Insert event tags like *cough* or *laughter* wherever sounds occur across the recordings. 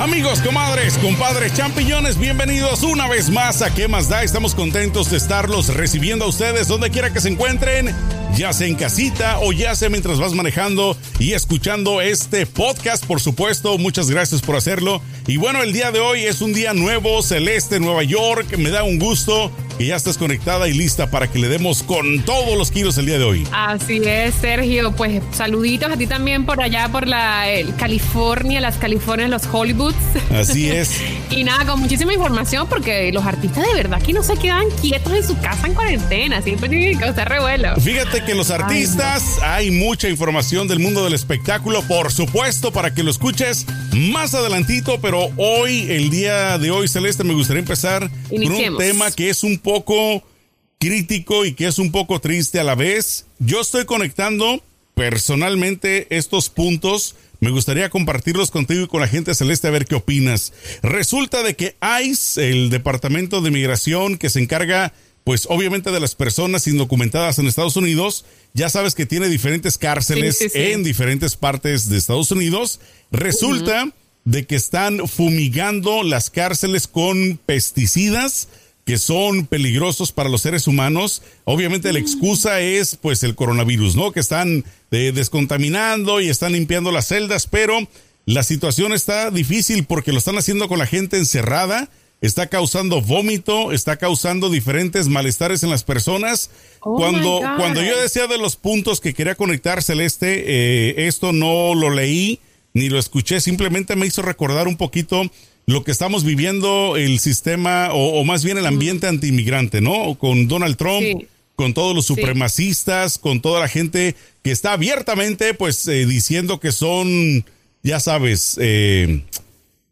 Amigos, comadres, compadres, champiñones, bienvenidos una vez más a ¿Qué más da? Estamos contentos de estarlos recibiendo a ustedes donde quiera que se encuentren, ya sea en casita o ya sea mientras vas manejando y escuchando este podcast, por supuesto. Muchas gracias por hacerlo. Y bueno, el día de hoy es un día nuevo, celeste, Nueva York. Me da un gusto que ya estés conectada y lista para que le demos con todos los kilos el día de hoy. Así es, Sergio. Pues saluditos a ti también por allá, por la California, las Californias, los Hollywoods. Así es. *laughs* y nada, con muchísima información porque los artistas de verdad que no se quedan quietos en su casa en cuarentena, siempre tienen que causar revuelo. Fíjate que los artistas, hay mucha información del mundo del espectáculo, por supuesto, para que lo escuches más adelantito, pero hoy, el día de hoy, Celeste, me gustaría empezar con un tema que es un poco crítico y que es un poco triste a la vez. Yo estoy conectando personalmente estos puntos. Me gustaría compartirlos contigo y con la gente celeste a ver qué opinas. Resulta de que ICE, el Departamento de Migración que se encarga, pues obviamente de las personas indocumentadas en Estados Unidos, ya sabes que tiene diferentes cárceles en diferentes partes de Estados Unidos. Resulta de que están fumigando las cárceles con pesticidas que son peligrosos para los seres humanos. Obviamente la excusa es pues el coronavirus, ¿no? Que están eh, descontaminando y están limpiando las celdas, pero la situación está difícil porque lo están haciendo con la gente encerrada, está causando vómito, está causando diferentes malestares en las personas. Oh cuando, cuando yo decía de los puntos que quería conectar, Celeste, eh, esto no lo leí ni lo escuché, simplemente me hizo recordar un poquito lo que estamos viviendo el sistema o, más bien el ambiente antiinmigrante, ¿no? Con Donald Trump, con todos los supremacistas, con toda la gente que está abiertamente pues eh, diciendo que son, ya sabes, eh,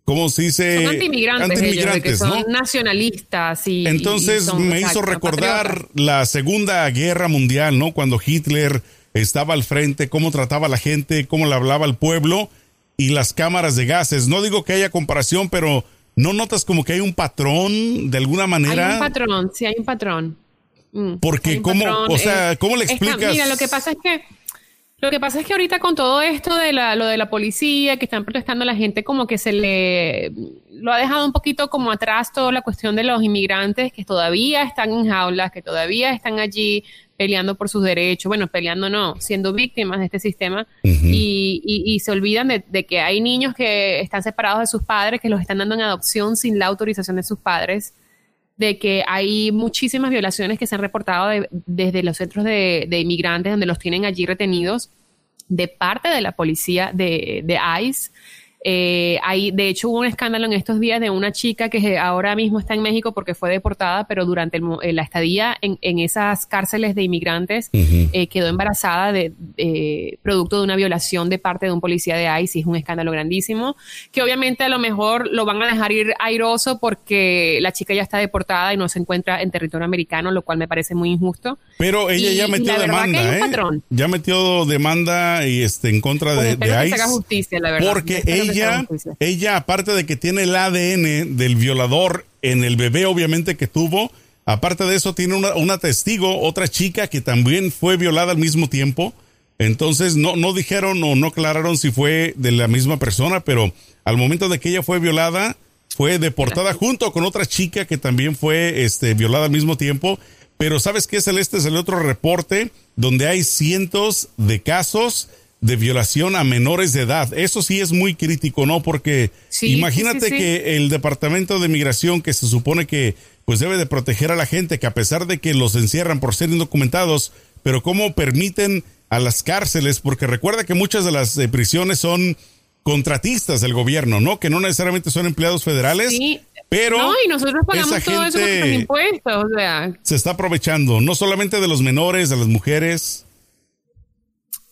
¿cómo se dice? Son antiinmigrantes, son nacionalistas y... Entonces me hizo recordar la Segunda Guerra Mundial, ¿no? Cuando Hitler estaba al frente, cómo trataba a la gente, cómo le hablaba al pueblo y las cámaras de gases. No digo que haya comparación, pero ¿no notas como que hay un patrón de alguna manera? Hay un patrón, sí hay un patrón. Mm, Porque cómo, o sea, ¿cómo le explicas? mira, lo que pasa es que lo que pasa es que ahorita con todo esto de la, lo de la policía, que están protestando a la gente, como que se le lo ha dejado un poquito como atrás toda la cuestión de los inmigrantes que todavía están en jaulas, que todavía están allí peleando por sus derechos, bueno, peleando no, siendo víctimas de este sistema y, y, se olvidan de, de, que hay niños que están separados de sus padres, que los están dando en adopción sin la autorización de sus padres, de que hay muchísimas violaciones que se han reportado desde los centros de, de, inmigrantes donde los tienen allí retenidos de parte de la policía de, de ICE eh, hay, de hecho, hubo un escándalo en estos días de una chica que ahora mismo está en México porque fue deportada, pero durante eh, la estadía en, esas cárceles de inmigrantes eh, quedó embarazada de producto de una violación de parte de un policía de ICE. Es un escándalo grandísimo que obviamente a lo mejor lo van a dejar ir airoso porque la chica ya está deportada y no se encuentra en territorio americano, lo cual me parece muy injusto. Pero ella ya metió demanda, ¿eh? Ya metió demanda y este en contra de, pues de ICE. justicia, la verdad. Porque ella ella, aparte de que tiene el ADN del violador en el bebé, obviamente que tuvo, aparte de eso tiene una, testigo, otra chica que también fue violada al mismo tiempo. Entonces no, no dijeron o no aclararon si fue de la misma persona, pero al momento de que ella fue violada, fue deportada junto con otra chica que también fue este, violada al mismo tiempo. Pero ¿sabes qué, Celeste? Es el otro reporte donde hay cientos de casos de violación a menores de edad. Eso sí es muy crítico, ¿no? Porque imagínate que el Departamento de Migración, que se supone que pues debe de proteger a la gente, que a pesar de que los encierran por ser indocumentados, pero cómo permiten a las cárceles, porque recuerda que muchas de las eh, prisiones son contratistas del gobierno, ¿no? Que no necesariamente son empleados federales. Pero no, y nosotros pagamos todo eso con impuestos, o sea. Se está aprovechando, no solamente de los menores, de las mujeres.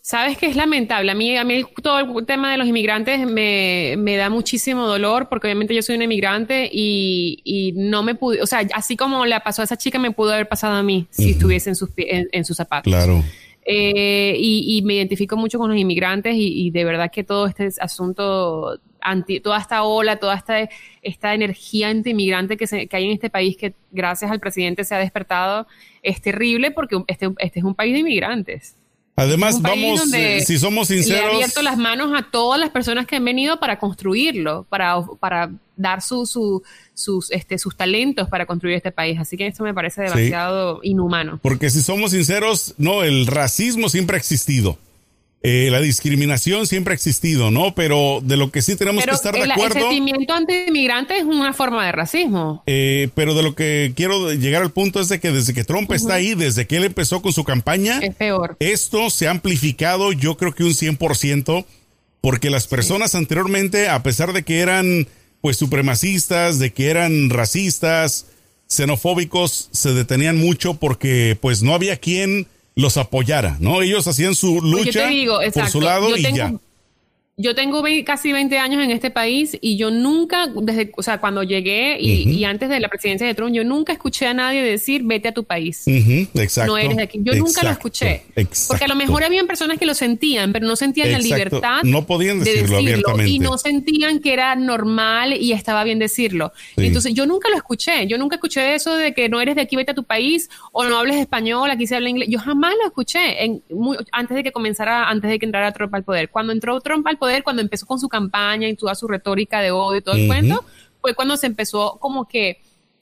Sabes que es lamentable. A mí, a mí todo el tema de los inmigrantes me, me da muchísimo dolor porque obviamente yo soy un inmigrante y, y, no me pude, o sea, así como le pasó a esa chica, me pudo haber pasado a mí si estuviese en sus, en, sus zapatos. Claro. Eh, y, y, me identifico mucho con los inmigrantes y, y de verdad que todo este asunto, anti, toda esta ola, toda esta, esta energía anti-inmigrante que, que hay en este país que gracias al presidente se ha despertado es terrible porque este, este es un país de inmigrantes. Además, vamos, eh, si somos sinceros. Le ha abierto las manos a todas las personas que han venido para construirlo, para, para dar su, sus, este, sus talentos para construir este país. Así que esto me parece demasiado inhumano. Porque si somos sinceros, no, el racismo siempre ha existido. Eh, la discriminación siempre ha existido, ¿no? Pero de lo que sí tenemos que estar de acuerdo. El sentimiento anti-inmigrante es una forma de racismo. Eh, pero de lo que quiero llegar al punto es de que desde que Trump está ahí, desde que él empezó con su campaña, es peor. Esto se ha amplificado, yo creo que un 100%, porque las personas anteriormente, a pesar de que eran pues supremacistas, de que eran racistas, xenofóbicos, se detenían mucho porque pues no había quien los apoyara, ¿no? Ellos hacían su pues lucha por su lado y ya. Yo tengo casi 20 años en este país y yo nunca, desde, o sea, cuando llegué y, antes de la presidencia de Trump, yo nunca escuché a nadie decir vete a tu país. Exacto. No eres de aquí. Yo nunca lo escuché. Porque a lo mejor habían personas que lo sentían, pero no sentían la libertad. No podían decirlo, abiertamente. Y no sentían que era normal y estaba bien decirlo. Entonces yo nunca lo escuché. Yo nunca escuché eso de que no eres de aquí, vete a tu país o no hables español, aquí se habla inglés. Yo jamás lo escuché en, antes de que comenzara, antes de que entrara Trump al poder. Cuando entró Trump al poder, poder, cuando empezó con su campaña y toda su retórica de odio y todo el cuento, fue cuando se empezó como que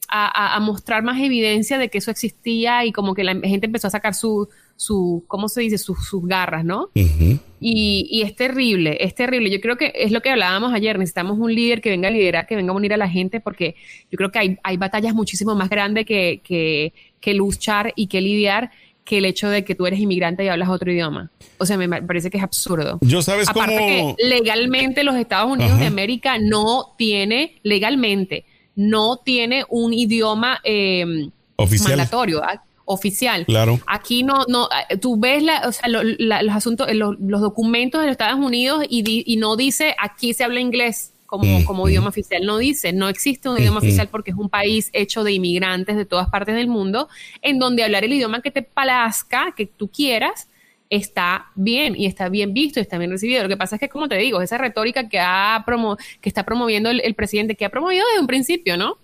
a, mostrar más evidencia de que eso existía y como que la gente empezó a sacar su, su ¿cómo se dice? sus garras, ¿no? y, es terrible, es terrible. Yo creo que es lo que hablábamos ayer, necesitamos un líder que venga a liderar, que venga a unir a la gente, porque yo creo que hay, hay batallas muchísimo más grandes que, que, que luchar y que lidiar que el hecho de que tú eres inmigrante y hablas otro idioma. O sea, me parece que es absurdo. Yo sabes Aparte cómo... que legalmente los Estados Unidos de América no tiene, legalmente, no tiene un idioma eh, oficial. mandatorio. ¿ah? oficial. Claro. Aquí no, no, tú ves la, o sea, los asuntos, los, documentos de los Estados Unidos y, y no dice aquí se habla inglés como, como idioma oficial. No dice, no existe un idioma oficial porque es un país hecho de inmigrantes de todas partes del mundo, en donde hablar el idioma que te palazca, que tú quieras, está bien y está bien visto y está bien recibido. Lo que pasa es que, como te digo, esa retórica que, ha promo que está promoviendo el, presidente, que ha promovido desde un principio, ¿no?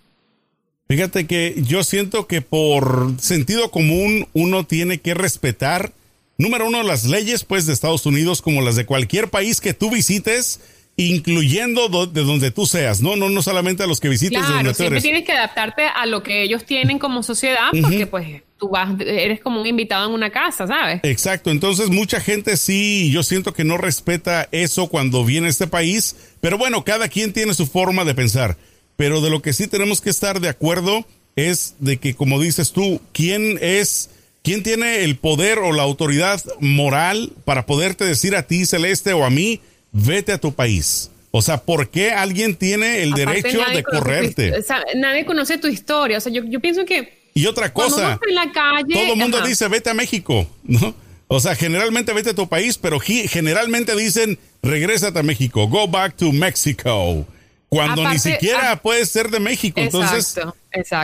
Fíjate que yo siento que por sentido común uno tiene que respetar, número uno, las leyes pues de Estados Unidos como las de cualquier país que tú visites incluyendo de donde tú seas, no, no, no solamente a los que visites claro, donde tú siempre tienes que adaptarte a lo que ellos tienen como sociedad, porque pues tú vas, eres como un invitado en una casa, ¿sabes? Exacto, entonces mucha gente sí, yo siento que no respeta eso cuando viene a este país, pero bueno, cada quien tiene su forma de pensar, pero de lo que sí tenemos que estar de acuerdo es de que, como dices tú, ¿quién es... ¿Quién tiene el poder o la autoridad moral para poderte decir a ti, Celeste, o a mí, vete a tu país. O sea, ¿por qué alguien tiene el derecho de correrte? nadie conoce tu historia. O sea, yo, yo pienso que... Y otra cosa, en la calle, todo el mundo dice, vete a México, ¿no? O sea, generalmente vete a tu país, pero generalmente dicen, regrésate a México, go back to Mexico. Cuando ni siquiera ah, puedes ser de México. Entonces,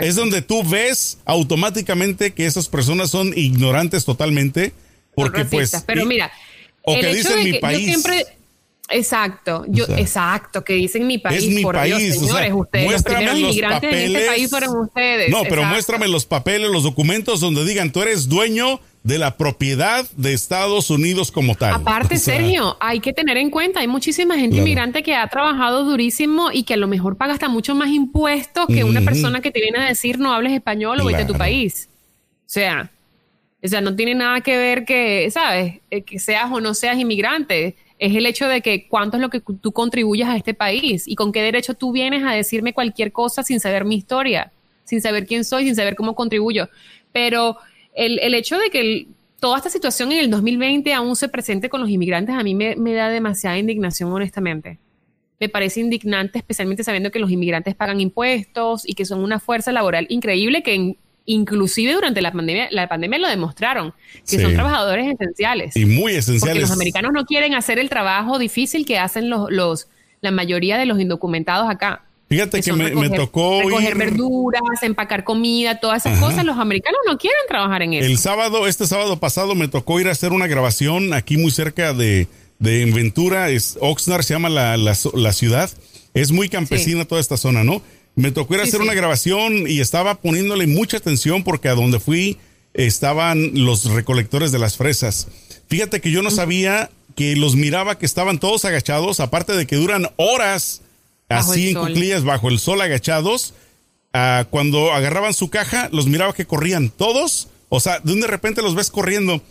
es donde tú ves automáticamente que esas personas son ignorantes totalmente. Porque pues... Pero mira, o que dicen mi país. siempre, Exacto, yo, exacto, que dicen mi país, es mi por país, Dios, señores, ustedes, los primeros inmigrantes papeles, en este país fueron ustedes. No, pero muéstrame los papeles, los documentos donde digan tú eres dueño de la propiedad de Estados Unidos como tal. Aparte, *laughs* Sergio, hay que tener en cuenta, hay muchísima gente inmigrante que ha trabajado durísimo y que a lo mejor paga hasta mucho más impuestos que una persona que te viene a decir no hables español o vete a tu país. O sea, o sea, no tiene nada que ver que, ¿sabes? Eh, que seas o no seas inmigrante es el hecho de que cuánto es lo que tú contribuyes a este país y con qué derecho tú vienes a decirme cualquier cosa sin saber mi historia, sin saber quién soy, sin saber cómo contribuyo. Pero el, el hecho de que toda esta situación en el 2020 aún se presente con los inmigrantes a mí me, me da demasiada indignación, honestamente. Me parece indignante, especialmente sabiendo que los inmigrantes pagan impuestos y que son una fuerza laboral increíble que en, inclusive durante la pandemia, la pandemia lo demostraron, que son trabajadores esenciales. Y muy esenciales. Porque los americanos no quieren hacer el trabajo difícil que hacen los, los la mayoría de los indocumentados acá. Fíjate que, me, tocó recoger verduras, empacar comida, todas esas cosas. Los americanos no quieren trabajar en eso. El sábado, este sábado pasado, me tocó ir a hacer una grabación aquí muy cerca de, de Ventura. Es, Oxnard se llama la, la, ciudad. Es muy campesina toda esta zona, ¿no? Me tocó ir a hacer una grabación y estaba poniéndole mucha atención porque a donde fui estaban los recolectores de las fresas. Fíjate que yo no sabía que los miraba que estaban todos agachados, aparte de que duran horas así en cuclillas bajo el sol agachados. Ah, cuando agarraban su caja, los miraba que corrían todos. O sea, de un de repente los ves corriendo.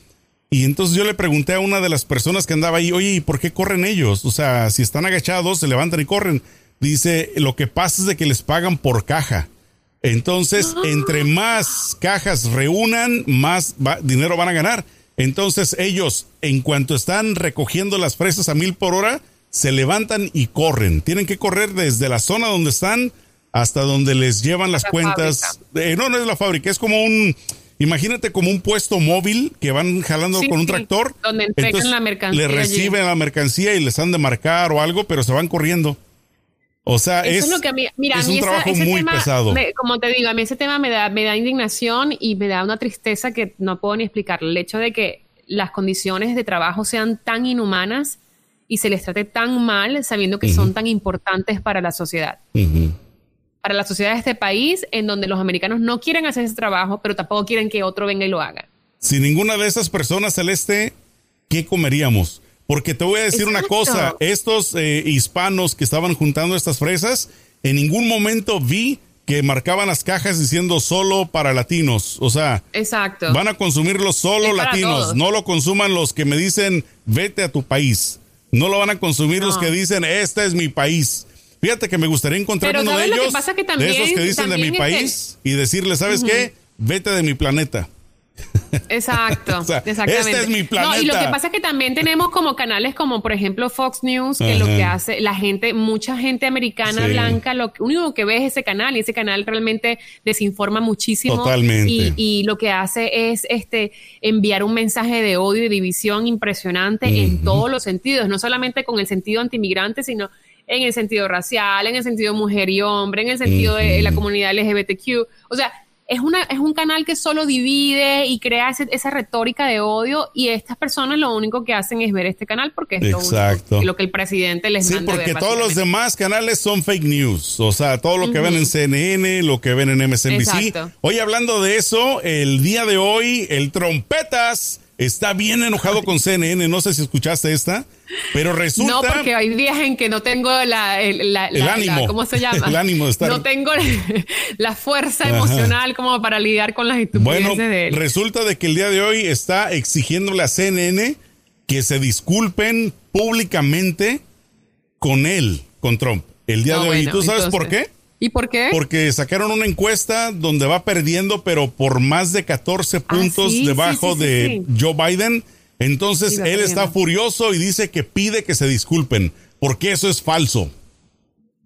Y entonces yo le pregunté a una de las personas que andaba ahí, oye, ¿y por qué corren ellos? O sea, si están agachados, se levantan y corren. Dice, lo que pasa es de que les pagan por caja. Entonces, *gasps* entre más cajas reúnan, más dinero van a ganar. Entonces, ellos, en cuanto están recogiendo las fresas a mil por hora, se levantan y corren. Tienen que correr desde la zona donde están hasta donde les llevan las cuentas. Eh, no, no es la fábrica, es como un, imagínate como un puesto móvil que van jalando con un tractor. Donde entregan la mercancía. Le reciben la mercancía y les han de marcar o algo, pero se van corriendo. O sea, es, lo que a mí, mira, un trabajo muy pesado. como te digo, a mí ese tema me da, me da indignación y me da una tristeza que no puedo ni explicar. El hecho de que las condiciones de trabajo sean tan inhumanas y se les trate tan mal sabiendo que son tan importantes para la sociedad. Para la sociedad de este país, en donde los americanos no quieren hacer ese trabajo, pero tampoco quieren que otro venga y lo haga. Si ninguna de esas personas, Celeste, ¿qué comeríamos? Porque te voy a decir una cosa, estos eh, hispanos que estaban juntando estas fresas, en ningún momento vi que marcaban las cajas diciendo solo para latinos. O sea, Exacto. van a consumirlo solo latinos. No lo consuman los que me dicen vete a tu país. No lo van a consumir los que dicen este es mi país. Fíjate que me gustaría encontrar uno de ellos, de esos que dicen de mi país, y decirle, ¿sabes qué? Vete de mi planeta. Exacto, *laughs* exactamente. Este es mi planeta. y lo que pasa es que también tenemos como canales como por ejemplo Fox News, que lo que hace la gente, mucha gente americana blanca, lo único que ve es ese canal y ese canal realmente desinforma muchísimo. Totalmente. Y, lo que hace es este enviar un mensaje de odio y división impresionante en todos los sentidos, no solamente con el sentido antimigrante, sino en el sentido racial, en el sentido mujer y hombre, en el sentido de la comunidad LGBTQ. O sea, es, una, es un canal que solo divide y crea esa retórica de odio y estas personas lo único que hacen es ver este canal porque es Exacto. Lo, que el presidente les sí, porque todos los demás canales son fake news, o sea, todo lo que ven en CNN, lo que ven en MSNBC. Hoy hablando de eso, el día de hoy, el trompetas está bien enojado con CNN, no sé si escuchaste esta, pero resulta... No, porque hay días en que no tengo la, el, ánimo. ¿Cómo se llama? *laughs* el ánimo de estar... No tengo la fuerza emocional como para lidiar con las estupideces bueno, de él. resulta de que el día de hoy está exigiéndole a CNN que se disculpen públicamente con él, con Trump, el día de hoy. ¿Y tú sabes por qué? ¿Y por qué? Porque sacaron una encuesta donde va perdiendo, pero por más de 14 ah, puntos debajo de Joe Biden. Entonces él está furioso y dice que pide que se disculpen, porque eso es falso.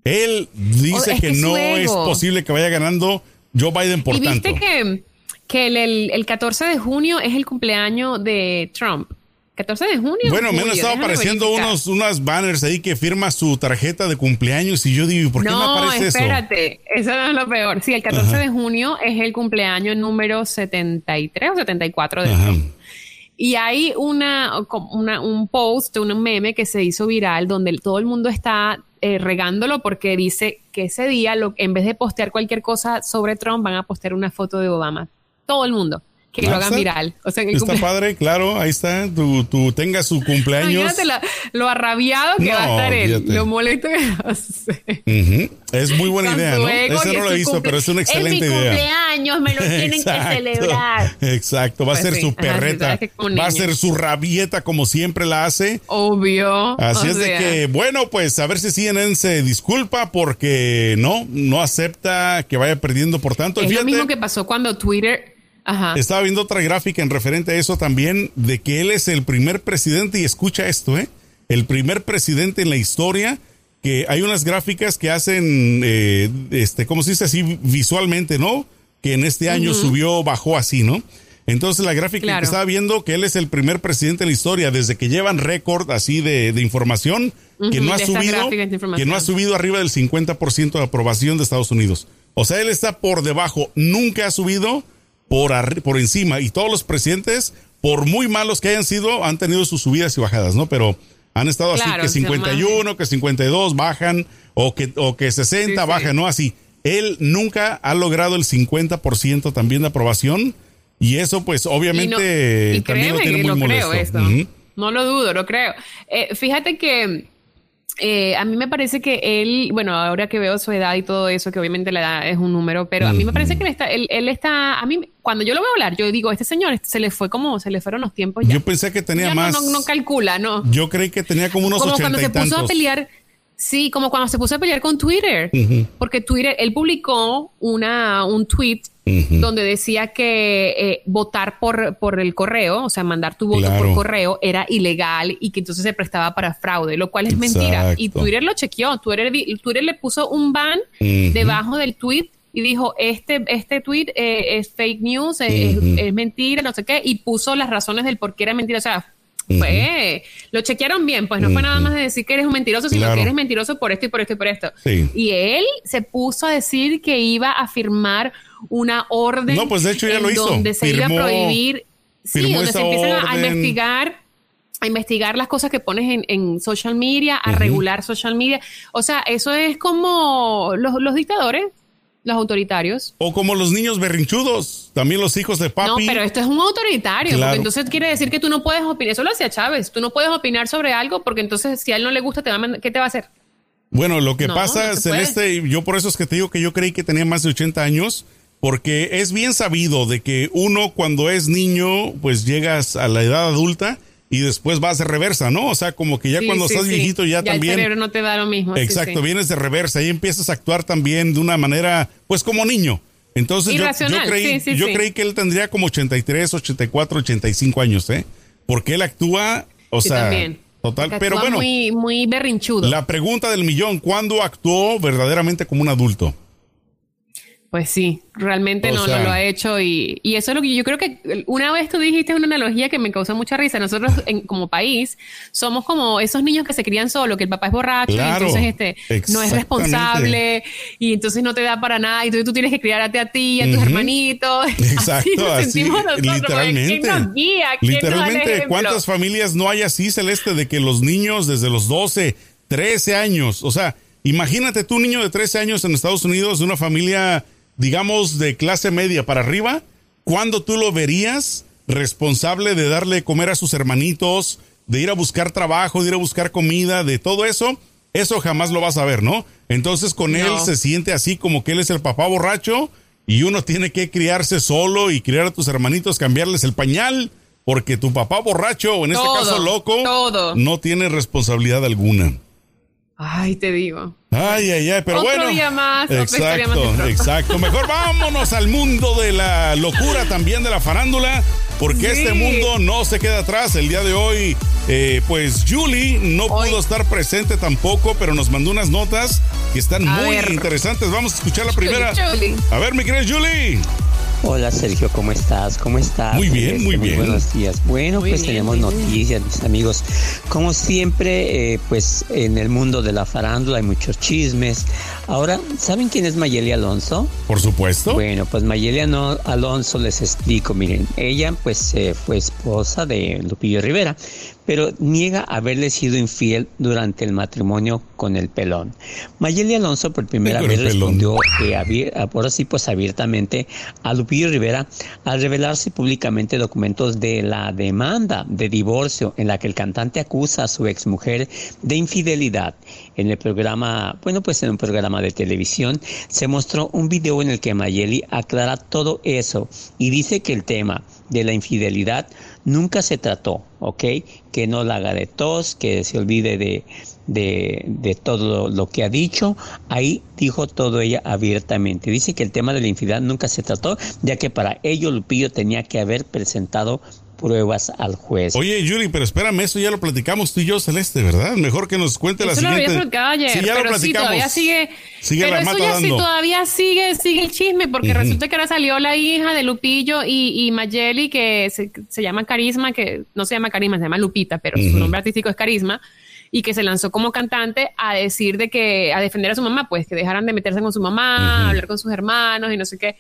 Él dice oh, que, no es posible que vaya ganando Joe Biden por ¿Y viste que, que el, el 14 de junio es el cumpleaños de Trump. 14 de junio. Bueno, me han estado apareciendo unos, unas banners ahí que firma su tarjeta de cumpleaños y yo digo, ¿por qué no, me aparece espérate, eso? eso no es lo peor. Sí, el 14 de junio es el cumpleaños número 73 o 74 de Trump. Y hay una, una, un post, un meme que se hizo viral donde todo el mundo está eh, regándolo porque dice que ese día, lo, en vez de postear cualquier cosa sobre Trump, van a postear una foto de Obama. Todo el mundo que lo hagan viral. O sea, está padre, claro, ahí está. Tú, tú tengas su *laughs* cumpleaños. lo arrabiado que va a estar él, lo molesto que *laughs* va a ser. Es muy buena idea, ¿no? Ese no lo he visto, pero es una excelente es mi idea. cumpleaños, me lo *laughs* tienen que celebrar. Exacto, va a pues ser su perreta, va a ser su rabieta como siempre la hace. Obvio. Así es de que, bueno, pues a ver si CNN se disculpa porque no, no acepta que vaya perdiendo por tanto. Es lo mismo que pasó cuando Twitter estaba viendo otra gráfica en referente a eso también, de que él es el primer presidente, y escucha esto, ¿eh? El primer presidente en la historia que hay unas gráficas que hacen, eh, este, ¿cómo se dice así visualmente, no? Que en este año subió, bajó así, ¿no? Entonces la gráfica que estaba viendo que él es el primer presidente en la historia desde que llevan récord así de, información que no ha subido que no ha subido arriba del 50% de aprobación de Estados Unidos. O sea, él está por debajo, nunca ha subido por, por encima. Y todos los presidentes, por muy malos que hayan sido, han tenido sus subidas y bajadas, ¿no? Pero han estado así que 51, que 52 bajan, o que, o que 60 bajan, ¿no? Así. Él nunca ha logrado el 50% también de aprobación. Y eso, pues, obviamente, también lo tiene muy molesto. No lo dudo, lo creo. Eh, fíjate que eh, a mí me parece que él, bueno, ahora que veo su edad y todo eso, que obviamente la edad es un número, pero a mí me parece que él está, él, está, a mí, cuando yo lo veo hablar, yo digo, este señor se le fue como, se le fueron los tiempos ya. Yo pensé que tenía más. No, no, calcula, ¿no? Yo creí que tenía como unos como cuando se puso a pelear Sí, como cuando se puso a pelear con Twitter, porque Twitter, él publicó una, un tweet donde decía que eh, votar por, por el correo, o sea, mandar tu voto por correo era ilegal y que entonces se prestaba para fraude, lo cual es mentira. Y Twitter lo chequeó, Twitter, Twitter le puso un ban debajo del tweet y dijo, este, este tweet eh, es fake news, es, es, mentira, no sé qué, y puso las razones del por qué era mentira. O sea, fue, lo chequearon bien, pues no fue nada más de decir que eres un mentiroso, sino que eres mentiroso por esto y por esto y por esto. Y él se puso a decir que iba a firmar una orden. No, pues de hecho ya lo hizo. Donde se iba a prohibir. Sí, donde se empiezan a investigar a investigar las cosas que pones en, social media, a regular social media. O sea, eso es como los, los dictadores los autoritarios. O como los niños berrinchudos, también los hijos de papi. No, pero esto es un autoritario, porque entonces quiere decir que tú no puedes opinar, eso lo hacía Chávez, tú no puedes opinar sobre algo porque entonces si a él no le gusta, te va ¿qué te va a hacer? Bueno, lo que pasa, Celeste, yo por eso es que te digo que yo creí que tenía más de 80 años, porque es bien sabido de que uno cuando es niño, pues llegas a la edad adulta y después vas de reversa, ¿no? O sea, como que ya cuando estás viejito ya, también... El cerebro no te da lo mismo. Exacto, vienes de reversa y empiezas a actuar también de una manera, pues como niño. Entonces yo, creí, yo creí que él tendría como 83, 84, 85 años, ¿eh? Porque él actúa, o sea, total, pero bueno. Muy, muy berrinchudo. La pregunta del millón, ¿cuándo actuó verdaderamente como un adulto? Pues sí, realmente no, lo ha hecho y, y, eso es lo que yo creo que una vez tú dijiste una analogía que me causó mucha risa. Nosotros *laughs* en, como país somos como esos niños que se crían solo, que el papá es borracho y entonces este no es responsable y entonces no te da para nada y entonces tú tienes que criarte a ti y a tus hermanitos. *laughs* Exacto, así, literalmente. literalmente, ¿cuántas familias no hay así, Celeste, de que los niños desde los 12, 13 años, o sea, imagínate tú, niño de 13 años en Estados Unidos, de una familia digamos, de clase media para arriba, ¿cuándo tú lo verías responsable de darle comer a sus hermanitos, de ir a buscar trabajo, de ir a buscar comida, de todo eso? Eso jamás lo vas a ver, ¿no? Entonces con él se siente así como que él es el papá borracho y uno tiene que criarse solo y criar a tus hermanitos, cambiarles el pañal, porque tu papá borracho, o en este caso loco, no tiene responsabilidad alguna. Ay, te digo. Ay, ay, ay, pero bueno. Día más, exacto, exacto. Mejor vámonos al mundo de la locura, también de la farándula, porque este mundo no se queda atrás. El día de hoy, eh, pues Julie no pudo estar presente tampoco, pero nos mandó unas notas que están muy interesantes. Vamos a escuchar la primera. A ver, mi querida Julie. Hola Sergio, ¿cómo estás? ¿Cómo estás? Muy bien, muy bien. Buenos días. Bueno, pues tenemos noticias, mis amigos. Como siempre, eh, pues en el mundo de la farándula hay muchos chismes. Ahora, ¿saben quién es Mayeli Alonso? Por supuesto. Bueno, pues Mayeli Alonso les explico. Miren, ella pues eh, fue esposa de Lupillo Rivera, pero niega haberle sido infiel durante el matrimonio con el pelón. Mayeli Alonso por primera vez respondió eh, ahora sí pues abiertamente a Lupillo Rivera al revelarse públicamente documentos de la demanda de divorcio en la que el cantante acusa a su exmujer de infidelidad. En el programa, bueno pues en un programa de televisión se mostró un video en el que Mayeli aclara todo eso y dice que el tema de la infidelidad nunca se trató, ¿ok? Que no la haga de tos, que se olvide de, de, de, todo lo que ha dicho. Ahí dijo todo ella abiertamente. Dice que el tema de la infidelidad nunca se trató, ya que para ello Lupillo tenía que haber presentado pruebas al juez. Oye, Yuri, pero espérame, eso ya lo platicamos tú y yo, Celeste, ¿verdad? Mejor que nos cuente la siguiente. Lo ayer, sí, ya lo platicamos. Sí, todavía sigue, sigue pero eso ya sí todavía sigue, sigue el chisme, porque resulta que ahora salió la hija de Lupillo y, y Mayeli, que se, llama Carisma, que no se llama Carisma, se llama Lupita, pero su nombre artístico es Carisma y que se lanzó como cantante a decir de que a defender a su mamá, pues que dejaran de meterse con su mamá, hablar con sus hermanos y no sé qué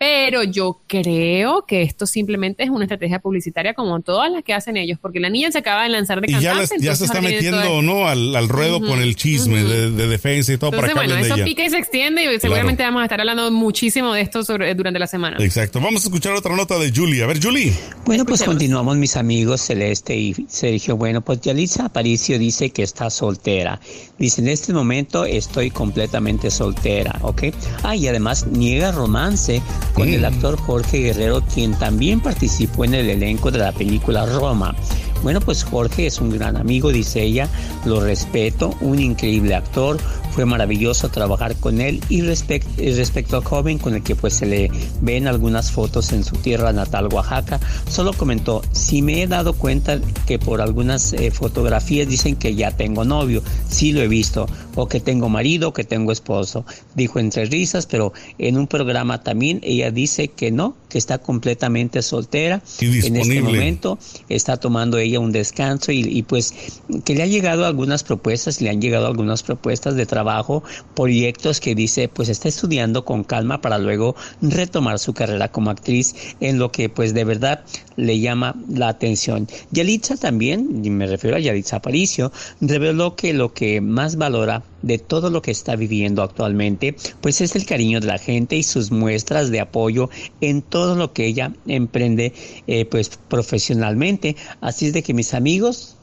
pero yo creo que esto simplemente es una estrategia publicitaria como todas las que hacen ellos, porque la niña se acaba de lanzar de cantante. Y ya, se está metiendo, ¿no? Al, ruedo con el chisme de, defensa y todo para que bueno, eso pica y se extiende y seguramente vamos a estar hablando muchísimo de esto durante la semana. Exacto. Vamos a escuchar otra nota de Julie. A ver, Julie. Bueno, pues continuamos, mis amigos Celeste y Sergio. Bueno, pues Yalitza Aparicio dice que está soltera. Dice, en este momento estoy completamente soltera, ¿ok? Ah, y además niega romance con el actor Jorge Guerrero, quien también participó en el elenco de la película Roma. Bueno, pues Jorge es un gran amigo, dice ella, lo respeto, un increíble actor, fue maravilloso trabajar con él y respecto al joven con el que pues se le ven algunas fotos en su tierra natal Oaxaca, solo comentó, si me he dado cuenta que por algunas eh, fotografías dicen que ya tengo novio, sí lo he visto, o que tengo marido, o que tengo esposo, dijo entre risas, pero en un programa también ella dice que no, que está completamente soltera, en este momento está tomando ella un descanso y, pues que le ha llegado algunas propuestas, le han llegado algunas propuestas de trabajo, proyectos que dice pues está estudiando con calma para luego retomar su carrera como actriz en lo que pues de verdad le llama la atención. Yalitza también, y me refiero a Yalitza Aparicio, reveló que lo que más valora de todo lo que está viviendo actualmente, pues es el cariño de la gente y sus muestras de apoyo en todo lo que ella emprende eh, pues profesionalmente. Así es de que mis amigos,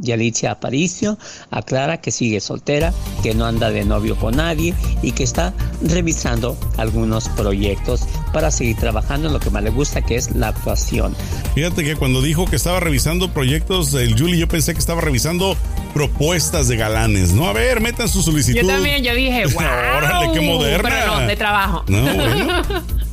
Yalitza Aparicio aclara que sigue soltera, que no anda de novio con nadie y que está revisando algunos proyectos para seguir trabajando en lo que más le gusta, que es la actuación. Fíjate que cuando dijo que estaba revisando proyectos, el Julie, yo pensé que estaba revisando propuestas de galanes, ¿no? A ver, metan su solicitud. Yo también, yo dije, wow. *laughs* Órale, qué moderna. Pero no, de trabajo. No, *laughs* bueno.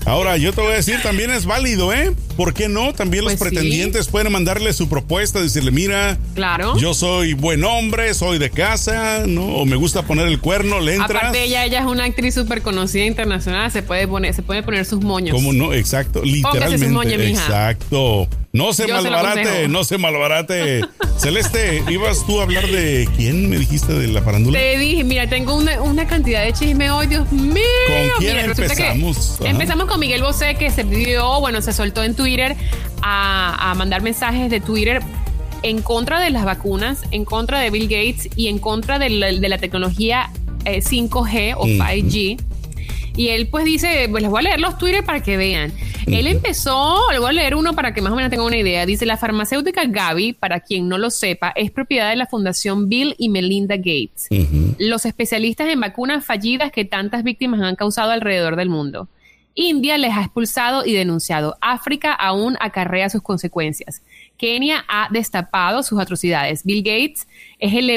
Ahora, yo te voy a decir, también es válido, ¿eh? ¿Por qué no? También los pues pretendientes pueden mandarle su propuesta, decirle, mira, claro. yo soy buen hombre, soy de casa, ¿no? O me gusta poner el cuerno, le entras. Aparte, ella, ella es una actriz súper conocida internacional, se puede poner, se puede poner sus moños. ¿Cómo no? Exacto, literalmente. Sus moños, mija. Exacto. No se malbarate, no se malbarate. Celeste, ibas tú a hablar de quién me dijiste de la farándula. Te dije, mira, tengo una, cantidad de chisme hoy, Dios mío. ¿Con quién empezamos? Empezamos con Miguel Bosé, que se dio, bueno, se soltó en Twitter a, mandar mensajes de Twitter en contra de las vacunas, en contra de Bill Gates y en contra de la, tecnología 5G eh, o 5G. Y él pues dice, pues les voy a leer los Twitter para que vean. Él empezó, le voy a leer uno para que más o menos tengan una idea. Dice, la farmacéutica Gavi, para quien no lo sepa, es propiedad de la Fundación Bill y Melinda Gates, los especialistas en vacunas fallidas que tantas víctimas han causado alrededor del mundo. India les ha expulsado y denunciado. África aún acarrea sus consecuencias. Kenia ha destapado sus atrocidades. Bill Gates es el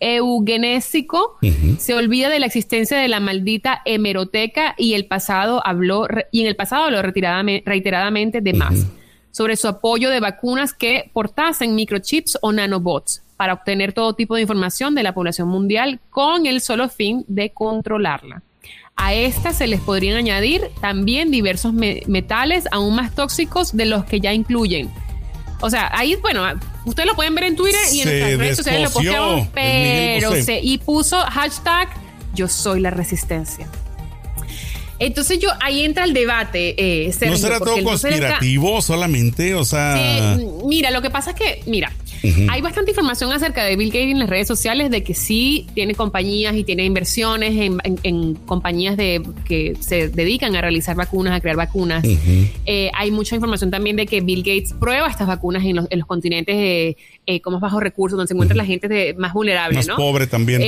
eugenésico, se olvida de la existencia de la maldita hemeroteca y el pasado habló y en el pasado habló reiteradamente de más sobre su apoyo de vacunas que portasen microchips o nanobots para obtener todo tipo de información de la población mundial con el solo fin de controlarla. A estas se les podrían añadir también diversos metales aún más tóxicos de los que ya incluyen. O sea, ahí, bueno, ustedes lo pueden ver en Twitter y en nuestras redes sociales lo posteamos, pero se, y puso hashtag yo soy la resistencia. Entonces yo ahí entra el debate. Eh, no será todo conspirativo solamente, o sea. mira, lo que pasa es que, mira, hay bastante información acerca de Bill Gates en las redes sociales de que sí tiene compañías y tiene inversiones en, compañías de que se dedican a realizar vacunas, a crear vacunas. Eh, hay mucha información también de que Bill Gates prueba estas vacunas en los, continentes eh, eh, con más bajos recursos, donde se encuentra la gente más vulnerable, más pobre también.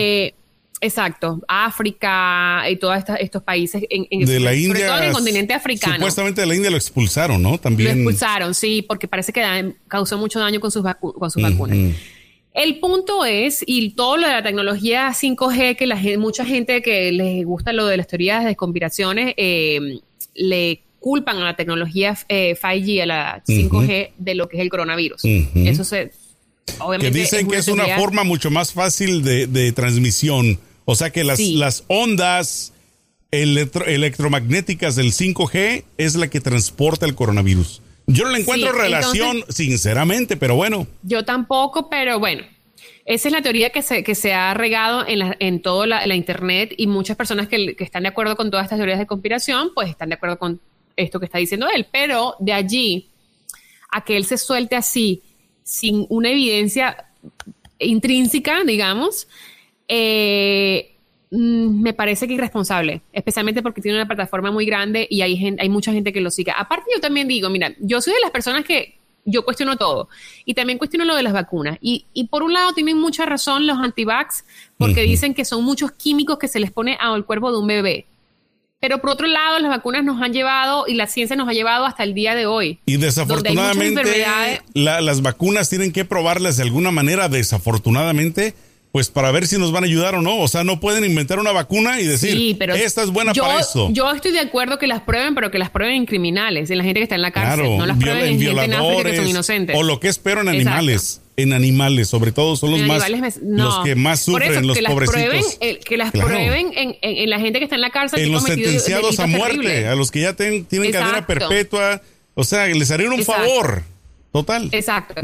Exacto, África y todos estos países en, de la India, todo en el continente africano. Supuestamente de la India lo expulsaron, ¿no? También. Lo expulsaron, sí, porque parece que causó mucho daño con sus, con sus vacunas. El punto es, y todo lo de la tecnología 5G, que la mucha gente que les gusta lo de las teorías de conspiraciones, eh, le culpan a la tecnología 5G, eh, a la 5G, de lo que es el coronavirus. Eso se, Obviamente que dicen que es una forma mucho más fácil de, de transmisión o sea que las, las ondas electromagnéticas del 5G es la que transporta el coronavirus. Yo no le encuentro relación, sinceramente, pero bueno. Yo tampoco, pero bueno. Esa es la teoría que se, que se ha regado en, la, en toda la, internet y muchas personas que, que, están de acuerdo con todas estas teorías de conspiración, pues están de acuerdo con esto que está diciendo él. Pero de allí a que él se suelte así, sin una evidencia intrínseca, digamos, eh, mm, me parece que irresponsable, especialmente porque tiene una plataforma muy grande y hay, hay mucha gente que lo sigue. Aparte, yo también digo, mira, yo soy de las personas que yo cuestiono todo y también cuestiono lo de las vacunas. Y, y por un lado tienen mucha razón los antivax porque dicen que son muchos químicos que se les pone al cuerpo de un bebé. Pero por otro lado, las vacunas nos han llevado y la ciencia nos ha llevado hasta el día de hoy. Y desafortunadamente, las vacunas tienen que probarlas de alguna manera, desafortunadamente, pues para ver si nos van a ayudar o no. O sea, no pueden inventar una vacuna y decir, esta es buena para eso. Yo estoy de acuerdo que las prueben, pero que las prueben en criminales, en la gente que está en la cárcel. no las prueben en, gente en África que son inocentes. O lo que espero en animales en animales, sobre todo son los más los que más sufren, los pobrecitos. que las prueben en, la gente que está en la cárcel. En los sentenciados a muerte, a los que ya tienen cadena perpetua. O sea, les harían un favor. Total. Exacto.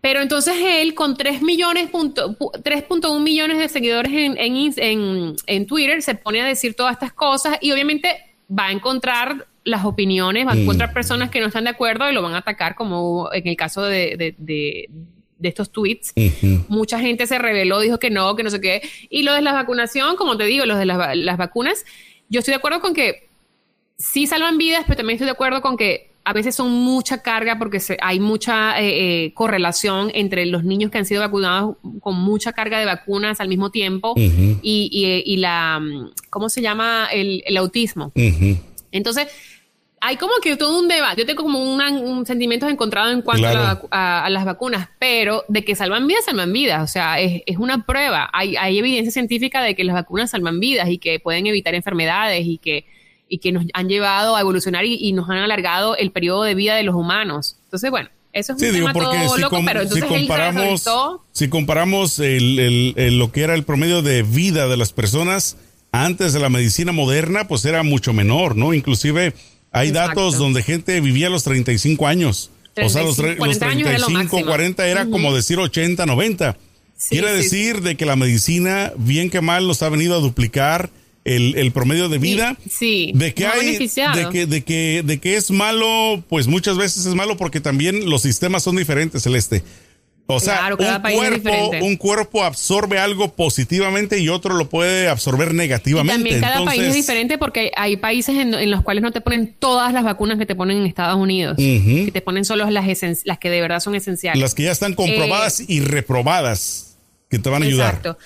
Pero entonces él con 3 millones, 3.1 millones de seguidores en, en, en, Twitter se pone a decir todas estas cosas y obviamente va a encontrar las opiniones, va a encontrar mm. personas que no están de acuerdo y lo van a atacar como en el caso de de estos tweets. Mucha gente se reveló, dijo que no, que no sé qué. Y lo de la vacunación, como te digo, los de las, vacunas, yo estoy de acuerdo con que sí salvan vidas, pero también estoy de acuerdo con que a veces son mucha carga porque hay mucha eh, eh, correlación entre los niños que han sido vacunados con mucha carga de vacunas al mismo tiempo y, la, ¿cómo se llama? El, autismo. Entonces, hay como que todo un debate. Yo tengo como un sentimiento encontrado en cuanto a, las vacunas, pero de que salvan vidas, salvan vidas. O sea, es, una prueba. Hay, evidencia científica de que las vacunas salvan vidas y que pueden evitar enfermedades y que, y que nos han llevado a evolucionar y, nos han alargado el periodo de vida de los humanos. Entonces, bueno. Eso es un tema todo loco, pero entonces si comparamos, si comparamos lo que era el promedio de vida de las personas antes de la medicina moderna, pues era mucho menor, ¿no? Inclusive hay datos donde gente vivía a los 35 años. o sea, los, 35, 40 era como decir 80, 90. Quiere decir de que la medicina, bien que mal, nos ha venido a duplicar el, promedio de vida. Sí. De que hay, de que, de que, de que es malo, pues muchas veces es malo porque también los sistemas son diferentes, Celeste. O sea, un, cuerpo, un cuerpo absorbe algo positivamente y otro lo puede absorber negativamente. también cada país es diferente porque hay países en, los cuales no te ponen todas las vacunas que te ponen en Estados Unidos, que te ponen solo las, las que de verdad son esenciales. Las que ya están comprobadas eh, y reprobadas, que te van a ayudar. Exacto.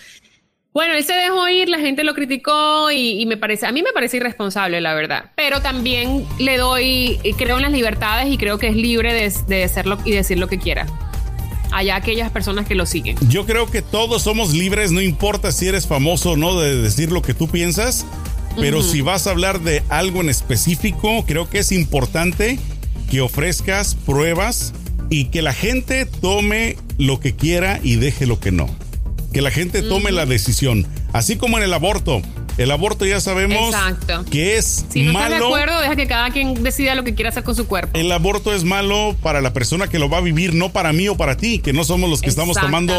Bueno, él se dejó ir, la gente lo criticó y, me parece, a mí me parece irresponsable, la verdad. Pero también le doy, creo en las libertades y creo que es libre de, de hacerlo y decir lo que quiera allá aquellas personas que lo siguen. Yo creo que todos somos libres, no importa si eres famoso o no, de decir lo que tú piensas, pero si vas a hablar de algo en específico, creo que es importante que ofrezcas pruebas y que la gente tome lo que quiera y deje lo que no. Que la gente tome la decisión. Así como en el aborto. El aborto ya sabemos que es si no malo. Estás de acuerdo, deja que cada quien decida lo que quiera hacer con su cuerpo. El aborto es malo para la persona que lo va a vivir, no para mí o para ti, que no somos los que estamos tomando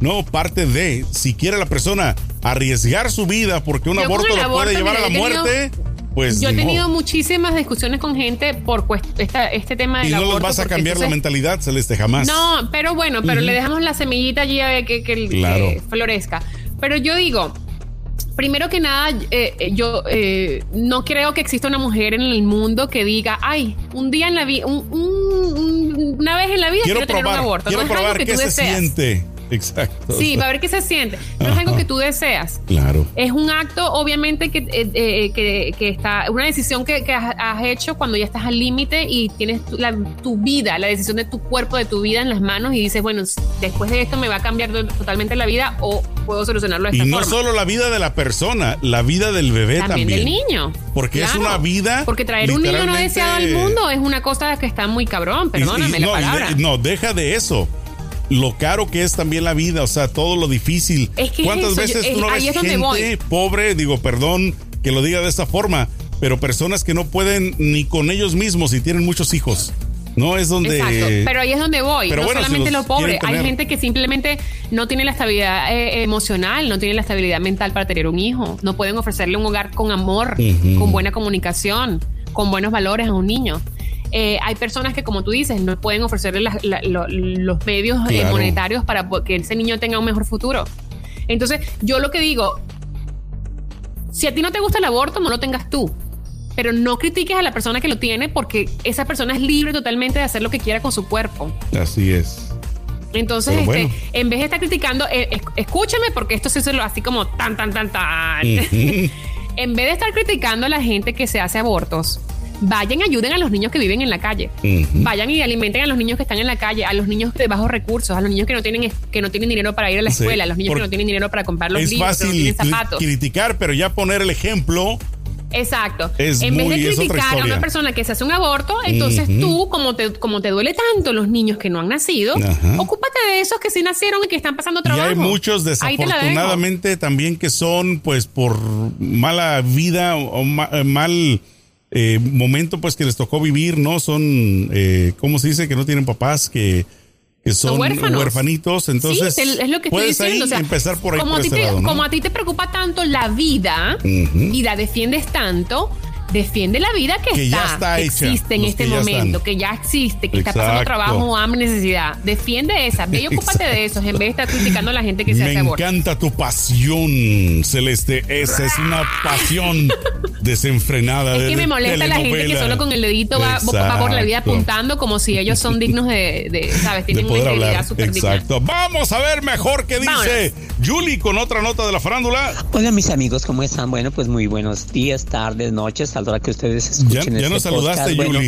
no parte de. Si quiere la persona arriesgar su vida porque un aborto lo puede llevar a la muerte. Pues yo he tenido muchísimas discusiones con gente por este tema del y no les vas a cambiar la mentalidad, Celeste, jamás. No, pero bueno, pero le dejamos la semillita allí a ver que, que florezca. Pero yo digo, primero que nada, eh, eh, yo eh, no creo que exista una mujer en el mundo que diga, ay, un día en la vida, una vez en la vida quiero, tener un aborto. Quiero probar qué se siente. *laughs* Exacto. Sí, para ver qué se siente. No es algo que tú deseas. Claro. Es un acto, obviamente, que, eh, eh, que, que, está, una decisión que, has, hecho cuando ya estás al límite y tienes tu, vida, la decisión de tu cuerpo, de tu vida en las manos y dices, bueno, después de esto me va a cambiar totalmente la vida o puedo solucionarlo de esta Y no solo la vida de la persona, la vida del bebé también. También del niño. Porque es una vida. Porque traer un niño no deseado al mundo es una cosa que está muy cabrón, perdóname la palabra. no, deja de eso lo caro que es también la vida, o sea, todo lo difícil. ¿Cuántas veces tú no ves gente pobre, digo, perdón que lo diga de esta forma, pero personas que no pueden ni con ellos mismos y tienen muchos hijos? No es donde. Exacto, pero ahí es donde voy. no solamente los, pobres. Hay gente que simplemente no tiene la estabilidad eh, emocional, no tiene la estabilidad mental para tener un hijo. No pueden ofrecerle un hogar con amor, con buena comunicación, con buenos valores a un niño. Eh, hay personas que, como tú dices, no pueden ofrecerle los medios eh, monetarios para que ese niño tenga un mejor futuro. Entonces, yo lo que digo, si a ti no te gusta el aborto, no lo tengas tú. Pero no critiques a la persona que lo tiene porque esa persona es libre totalmente de hacer lo que quiera con su cuerpo. Así es. Entonces, este, en vez de estar criticando, eh, escúchame porque esto se lo así como tan, tan, tan, tan. *laughs* en vez de estar criticando a la gente que se hace abortos, vayan y ayuden a los niños que viven en la calle. Vayan y alimenten a los niños que están en la calle, a los niños de bajos recursos, a los niños que no tienen que no tienen dinero para ir a la escuela, a los niños que no tienen dinero para comprar los libros, que no tienen zapatos. criticar, pero ya poner el ejemplo Exacto. en vez de criticar a una persona que se hace un aborto, entonces tú, como te, como te duele tanto los niños que no han nacido, ocúpate de esos que sí nacieron y que están pasando trabajo. Y hay muchos desafortunadamente también que son pues por mala vida o eh, mal eh, momento pues que les tocó vivir, ¿no? Son, eh, ¿cómo se dice? Que no tienen papás, que, que son huérfanitos. Entonces, es lo que puedes estoy diciendo. empezar por ahí. Como, a ti te, como a ti te preocupa tanto la vida y la defiendes tanto, defiende la vida que, está, que existe en este momento, que ya existe, que está pasando trabajo, hambre, necesidad. Defiende esa, ve y *laughs* ocúpate de eso, en vez de estar criticando a la gente que se hace aborto. Me encanta tu pasión, Celeste. Esa es una pasión *laughs* desenfrenada. Es que me molesta la gente que solo con el dedito va, por la vida apuntando como si ellos son *laughs* dignos de, ¿sabes? Tienen una integridad súper Exacto. Vamos a ver mejor qué dice Julie con otra nota de la farándula. Hola mis amigos, ¿cómo están? Bueno, pues muy buenos días, tardes, noches hora que ustedes escuchen ya, ya nos este saludaste, Bueno,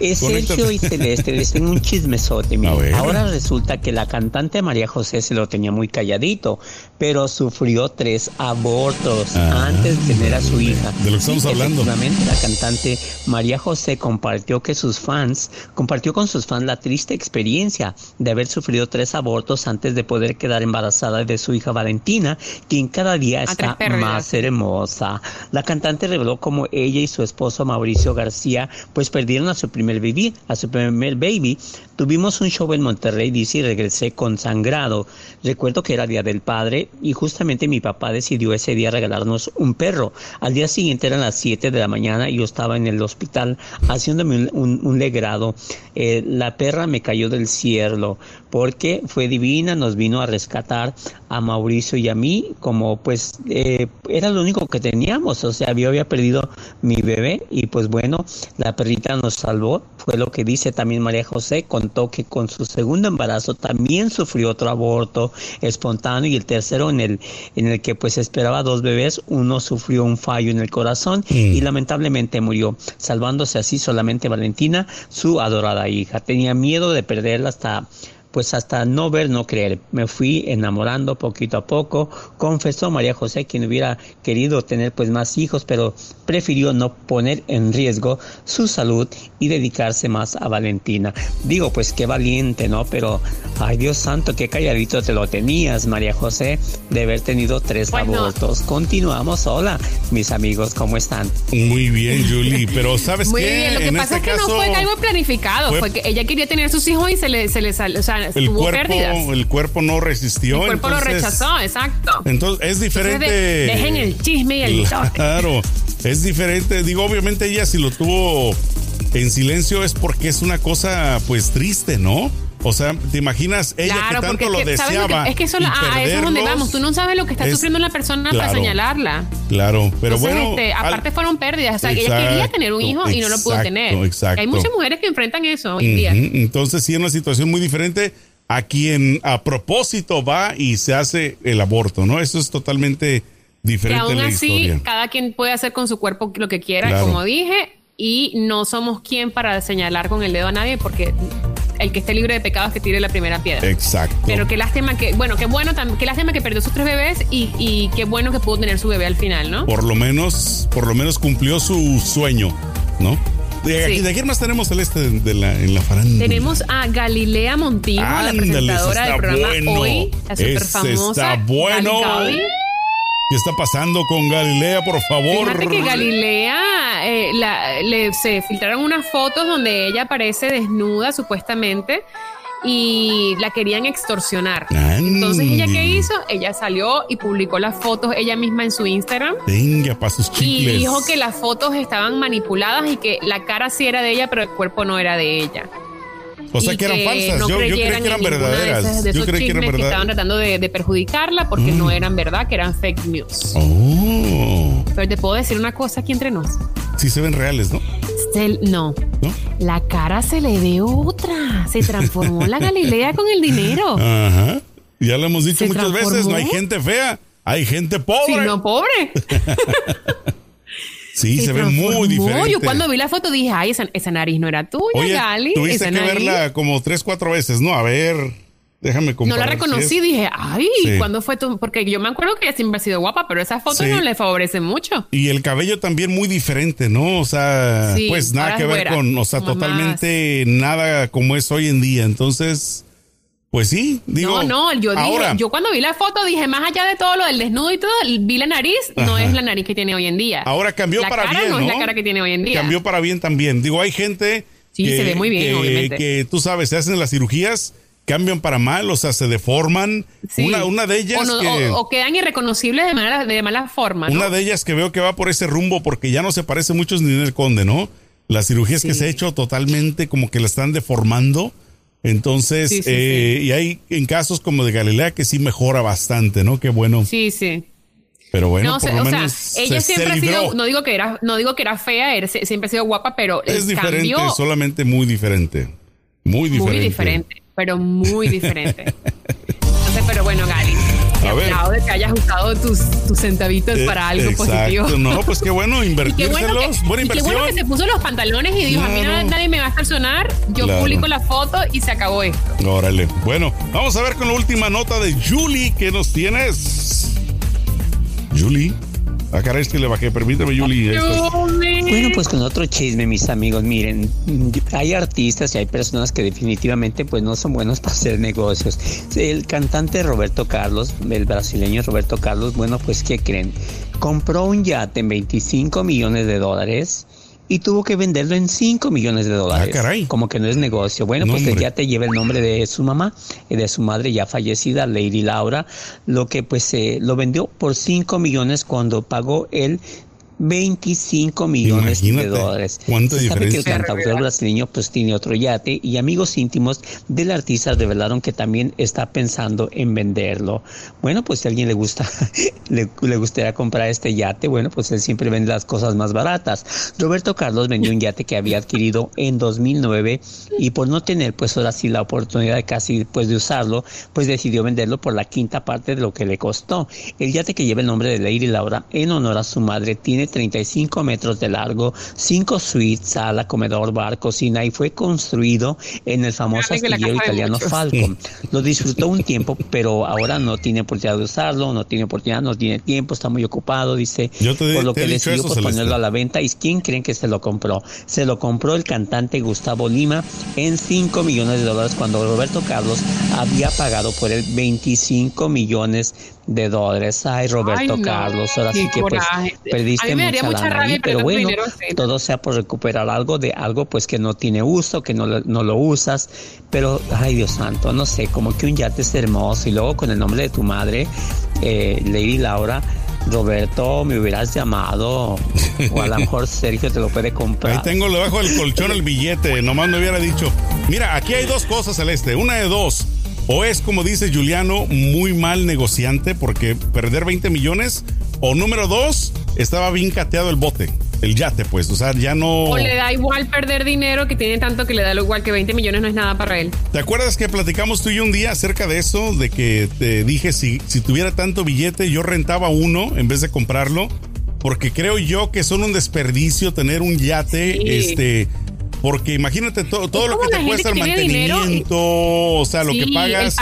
es Sergio y Celeste, les tengo un *laughs* chismesote. Ahora resulta que la cantante María José se lo tenía muy calladito, pero sufrió tres abortos ah. antes de tener a su hija. De lo que estamos hablando. la cantante María José compartió que sus fans, compartió con sus fans la triste experiencia de haber sufrido tres abortos antes de poder quedar embarazada de su hija Valentina, quien cada día está más hermosa. La cantante reveló cómo ella y su esposo Mauricio García pues perdieron a su primer baby, a su primer baby. Tuvimos un show en Monterrey, dice, y regresé consangrado. Recuerdo que era Día del Padre y justamente mi papá decidió ese día regalarnos un perro. Al día siguiente eran las 7 de la mañana y yo estaba en el hospital haciéndome un, legrado. Eh, la perra me cayó del cielo porque fue divina, nos vino a rescatar a Mauricio y a mí como pues eh, era lo único que teníamos, o sea, yo había perdido mi bebé y pues bueno, la perrita nos salvó, fue lo que dice también María José, contó que con su segundo embarazo también sufrió otro aborto espontáneo y el tercero en el, en el que pues esperaba dos bebés, uno sufrió un fallo en el corazón y lamentablemente murió, salvándose así solamente Valentina, su adorada hija. Tenía miedo de perderla hasta pues hasta no ver, no creer. Me fui enamorando poquito a poco. Confesó María José quien hubiera querido tener pues más hijos, pero prefirió no poner en riesgo su salud y dedicarse más a Valentina. Digo, pues qué valiente, ¿no? Pero, ay Dios santo, qué calladito te lo tenías, María José, de haber tenido tres abortos. Continuamos. Hola, mis amigos, ¿cómo están? Muy bien, Julie, pero ¿sabes Muy qué? bien, lo que pasa este es que no fue algo planificado, fue, que ella quería tener sus hijos y se le, se le salió, o sea, el cuerpo, El cuerpo no resistió. El cuerpo lo rechazó, exacto. Entonces es diferente. dejen el chisme y el *laughs* Claro, es diferente. Digo, obviamente ella si lo tuvo en silencio es porque es una cosa pues triste, ¿no? O sea, ¿te imaginas ella que tanto lo deseaba? es que eso, a eso es donde vamos. Tú no sabes lo que está sufriendo la persona para señalarla. Claro, pero bueno. Este, aparte fueron pérdidas. O sea, ella quería tener un hijo y no lo pudo tener. Exacto. Hay muchas mujeres que enfrentan eso hoy día. Entonces, sí, es una situación muy diferente a quien a propósito va y se hace el aborto, ¿no? Eso es totalmente diferente. Y aún así, cada quien puede hacer con su cuerpo lo que quiera, como dije, y no somos quien para señalar con el dedo a nadie porque el que esté libre de pecados que tire la primera piedra. Exacto. Pero qué lástima que, bueno, qué bueno, qué lástima que perdió sus tres bebés y, y qué bueno que pudo tener su bebé al final, ¿no? Por lo menos, por lo menos cumplió su sueño, ¿no? ¿De, quién más tenemos Celeste de la, en la farándula? Tenemos a Galilea Montijo, la presentadora del programa Hoy, la super famosa. Está bueno. ¿Qué está pasando con Galilea, por favor? Fíjate que Galilea eh, le, se filtraron unas fotos donde ella aparece desnuda, supuestamente, y la querían extorsionar. Entonces, ¿ella qué hizo? Ella salió y publicó las fotos ella misma en su Instagram. Venga, para sus chicles. Y dijo que las fotos estaban manipuladas y que la cara sí era de ella, pero el cuerpo no era de ella. O sea, que eran falsas. yo, creí que eran verdaderas. yo creí que eran verdaderas. Que estaban tratando de, perjudicarla porque no mm. eran verdad, que eran fake news. Oh. Pero te puedo decir una cosa aquí entre nos. Sí se ven reales, ¿no? no. La cara se le ve otra. Se transformó la Galilea con el dinero. Ajá. Ya lo hemos dicho muchas veces, no hay gente fea, hay gente pobre. Sí, no pobre. *laughs* Sí, se, ve muy diferente. Yo cuando vi la foto dije, ay, esa, nariz no era tuya, Gali. Tuviste que verla como tres, cuatro veces, ¿no? A ver, déjame comparar. No la reconocí, dije, ay, ¿cuándo fue tu...? Porque yo me acuerdo que ella siempre ha sido guapa, pero esa foto no le favorece mucho. Y el cabello también muy diferente, ¿no? O sea, pues nada que ver con, o sea, totalmente nada como es hoy en día. Entonces... Pues sí, digo. No, no, yo dije, yo cuando vi la foto dije, más allá de todo lo del desnudo y todo, vi la nariz, no es la nariz que tiene hoy en día. Ahora cambió para bien. No, es la cara que tiene hoy en día. Cambió para bien también. Digo, hay gente. Sí, que, se ve muy bien, obviamente. Que tú sabes, se hacen las cirugías, cambian para mal, o sea, se deforman. Una, una de ellas. O, quedan irreconocibles de mala, de mala forma. Una de ellas que veo que va por ese rumbo porque ya no se parece mucho ni en el conde, ¿no? Las cirugías que se ha hecho totalmente como que la están deformando entonces, eh, y hay en casos como de Galilea que sí mejora bastante, ¿no? Qué bueno. Sí, sí. Pero bueno, por lo menos ella siempre ha sido, no digo que era, no digo que era fea, siempre ha sido guapa, pero es diferente, solamente muy diferente. Muy diferente. Muy diferente, pero muy diferente. *laughs* Entonces, pero bueno, Gali, a ver. de que hayas usado tus, tus centavitos para algo positivo. No, pues qué bueno invertírselos. Qué bueno Buena inversión. qué bueno que se puso los pantalones y dijo, a mí nadie me va a estacionar, yo publico la foto y se acabó esto. Órale. Bueno, vamos a ver con la última nota de Julie que nos tienes. Julie. Ah, caray, es que le bajé. Permíteme, Yuli. Bueno, pues con otro chisme, mis amigos. Miren, hay artistas y hay personas que definitivamente pues no son buenos *laughs* para hacer negocios. El cantante Roberto Carlos, el brasileño Roberto Carlos, bueno, pues ¿qué creen? Compró un yate en 25 millones de dólares y tuvo que venderlo en 5 millones de dólares. Ah, caray. Como que no es negocio. Bueno, pues ya te lleva el nombre de su mamá y de su madre ya fallecida, Lady Laura, lo que pues eh, lo vendió por 5 millones cuando pagó él 25 millones de dólares. ¿Cuánta Se sabe que el cantautor brasileño pues tiene otro yate y amigos íntimos del artista revelaron que también está pensando en venderlo. Bueno, pues si a alguien le gusta, *laughs* le, le, gustaría comprar este yate, bueno, pues él siempre vende las cosas más baratas. Roberto Carlos vendió un yate que había adquirido en 2009 y por no tener pues ahora sí la oportunidad de casi pues de usarlo, pues decidió venderlo por la quinta parte de lo que le costó. El yate que lleva el nombre de Lady Laura en honor a su madre tiene 35 metros de largo, 5 suites, sala, comedor, bar, cocina y fue construido en el famoso astillero italiano Falcon. Lo disfrutó un tiempo, pero ahora no tiene oportunidad de usarlo, no tiene oportunidad, no tiene tiempo, está muy ocupado, dice. por lo que decidió pues, ponerlo a la venta. ¿Y quién creen que se lo compró? Se lo compró el cantante Gustavo Lima en 5 millones de dólares cuando Roberto Carlos había pagado por él 25 millones de dólares. Ay, Roberto Carlos, ahora sí que pues perdiste mucha, lana pero bueno, todo sea por recuperar algo de algo pues que no tiene uso, que no, no lo usas, pero ay Dios santo, no sé, como que un yate es hermoso y luego con el nombre de tu madre, eh, Lady Laura, Roberto, me hubieras llamado. O a lo mejor *laughs* Sergio te lo puede comprar. Ahí tengo debajo del colchón el billete. Nomás me hubiera dicho. Mira, aquí hay dos cosas, Celeste. Una de dos. O es, como dice Juliano, muy mal negociante porque perder 20 millones. O número dos, estaba bien cateado el bote, el yate, pues. O sea, ya no. O le da igual perder dinero que tiene tanto que le da lo igual que 20 millones no es nada para él. ¿Te acuerdas que platicamos tú y yo un día acerca de eso? De que te dije si, si tuviera tanto billete, yo rentaba uno en vez de comprarlo. Porque creo yo que son un desperdicio tener un yate, este porque imagínate todo lo que te cuesta el mantenimiento, o sea, lo que pagas.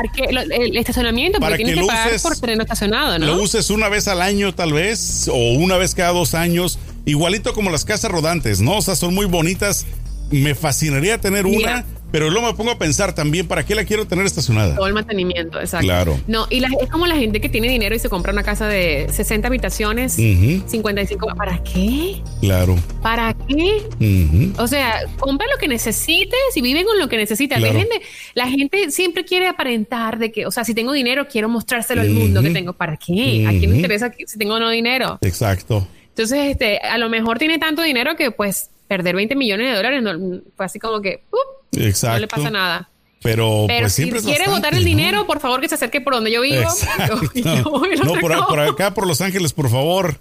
El, estacionamiento, para que, lo uses, por tenerlo estacionado, ¿no? Lo uses una vez al año, tal vez, o una vez cada dos años, igualito como las casas rodantes, ¿no? O sea, son muy bonitas. Me fascinaría tener una pero luego me pongo a pensar también, ¿para qué la quiero tener estacionada? Todo el mantenimiento, exacto. Claro. No, y es como la gente que tiene dinero y se compra una casa de 60 habitaciones, 55. ¿Para qué? Claro. ¿Para qué? O sea, compra lo que necesites y vive con lo que necesites. La, gente, la gente siempre quiere aparentar de que, o sea, si tengo dinero, quiero mostrárselo al mundo que tengo. ¿Para qué? ¿A quién le interesa si tengo o no dinero? Exacto. Entonces, este, a lo mejor tiene tanto dinero que pues perder 20 millones de dólares no, fue así como que Exacto. no le pasa nada. Pero, pues, si quiere votar el dinero, por favor que se acerque por donde yo vivo. *laughs* no, por, acá, por Los Ángeles, por favor.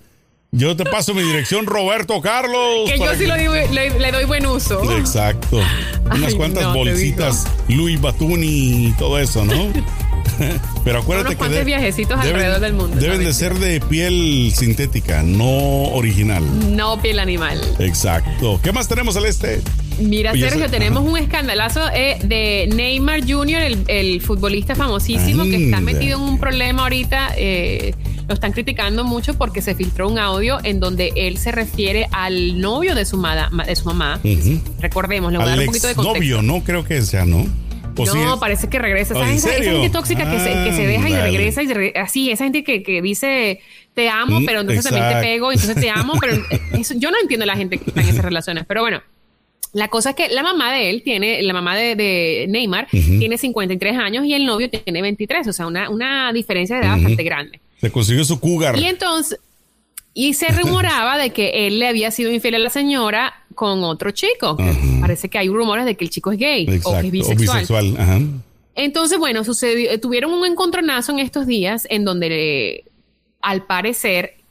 Yo te paso mi dirección, Roberto Carlos. Que yo sí le, doy buen uso. Exacto. Unas cuantas bolsitas, Louis Batuni y todo eso, ¿no? *laughs* *laughs* Pero acuérdate que de, viajecitos deben, alrededor del mundo. Deben de ser de piel sintética, no original. No piel animal. Exacto. ¿Qué más tenemos al este? Mira, Sergio, tenemos un escandalazo eh, de Neymar Jr., el, futbolista famosísimo, que está metido en un problema ahorita. Eh, lo están criticando mucho porque se filtró un audio en donde él se refiere al novio de su, de su mamá. Recordemos, le voy a dar un poquito de contexto. novio, no creo que sea, ¿no? No, parece que regresa. esa, gente tóxica que, se, que, se, deja y regresa y así, esa gente que, que dice te amo, pero entonces también te pego, entonces te amo, pero *laughs* eso, yo no entiendo la gente que está en esas relaciones. Pero bueno, la cosa es que la mamá de él tiene, la mamá de, Neymar tiene 53 años y el novio tiene 23, o sea, una, una diferencia de edad bastante grande. Se consiguió su cougar. Y entonces, y se *laughs* rumoraba de que él le había sido infiel a la señora con otro chico. Parece que hay rumores de que el chico es gay o que es bisexual. Entonces, bueno, sucedió, tuvieron un encontronazo en estos días en donde al parecer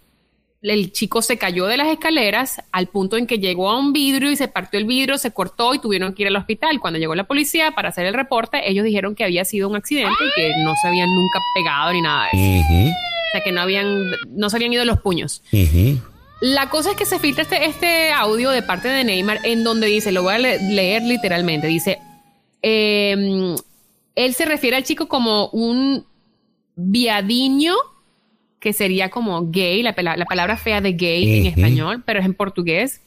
el chico se cayó de las escaleras al punto en que llegó a un vidrio y se partió el vidrio, se cortó y tuvieron que ir al hospital. Cuando llegó la policía para hacer el reporte, ellos dijeron que había sido un accidente y que no se habían nunca pegado ni nada de eso. O sea, que no habían, no se habían ido los puños. La cosa es que se filtra este, este, audio de parte de Neymar en donde dice, lo voy a leer literalmente, dice, em, él se refiere al chico como un viadiño que sería como gay, la, palabra fea de gay en español, pero es en portugués.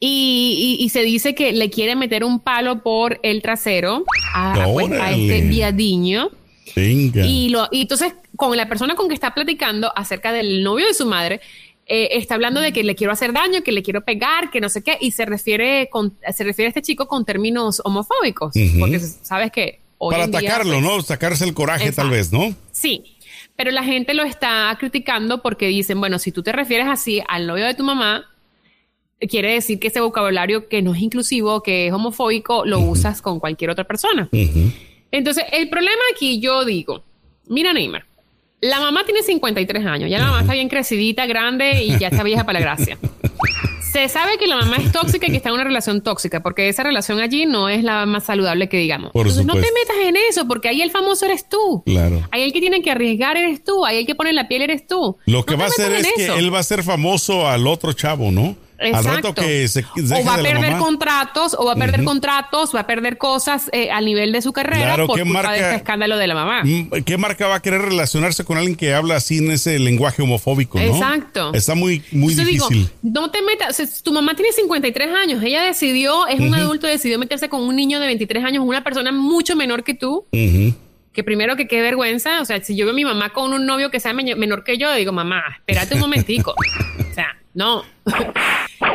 Y, se dice que le quiere meter un palo por el trasero a, pues, este viadiño. Y, lo, y entonces, con la persona con que está platicando acerca del novio de su madre, eh, está hablando de que le quiero hacer daño, que le quiero pegar, que no sé qué, y se refiere, con, se refiere a este chico con términos homofóbicos, porque sabes que... Para atacarlo, pues ¿no? Sacarse el coraje tal vez, ¿no? Sí, pero la gente lo está criticando porque dicen, bueno, si tú te refieres así al novio de tu mamá, quiere decir que ese vocabulario que no es inclusivo, que es homofóbico, lo usas con cualquier otra persona. Entonces, el problema aquí, yo digo, mira Neymar, la mamá tiene 53 años, ya la mamá está bien crecidita, grande y ya está vieja para la gracia. *laughs* Se sabe que la mamá es tóxica y que está en una relación tóxica, porque esa relación allí no es la más saludable que digamos. Entonces no te metas en eso, porque ahí el famoso eres tú. Claro. Ahí el que tiene que arriesgar eres tú, ahí el que pone la piel eres tú. Lo que va a hacer es que él va a ser famoso al otro chavo, ¿no? Exacto. que se o va a perder contratos, o va a perder contratos, va a perder cosas eh, al nivel de su carrera por culpa marca, de este escándalo de la mamá. Mm, ¿Qué marca va a querer relacionarse con alguien que habla así en ese lenguaje homofóbico? ¿no? Exacto. Está muy, muy difícil. no te metas, tu mamá tiene 53 años, ella decidió, es un adulto, decidió meterse con un niño de 23 años, una persona mucho menor que tú. que primero que qué vergüenza, o sea, si yo veo a mi mamá con un novio que sea menor que yo, digo, mamá, espérate un momentico. *laughs* o sea, no.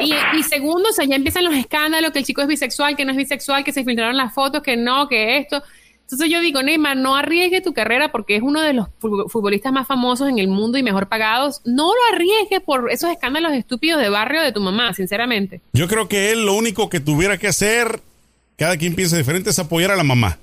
Y, segundo, o sea, ya empiezan los escándalos, que el chico es bisexual, que no es bisexual, que se filtraron las fotos, que no, que esto. Entonces yo digo, Neymar, no arriesgue tu carrera porque es uno de los futbolistas más famosos en el mundo y mejor pagados. No lo arriesgue por esos escándalos estúpidos de barrio de tu mamá, sinceramente. Yo creo que él lo único que tuviera que hacer, cada quien piensa diferente, es apoyar a la mamá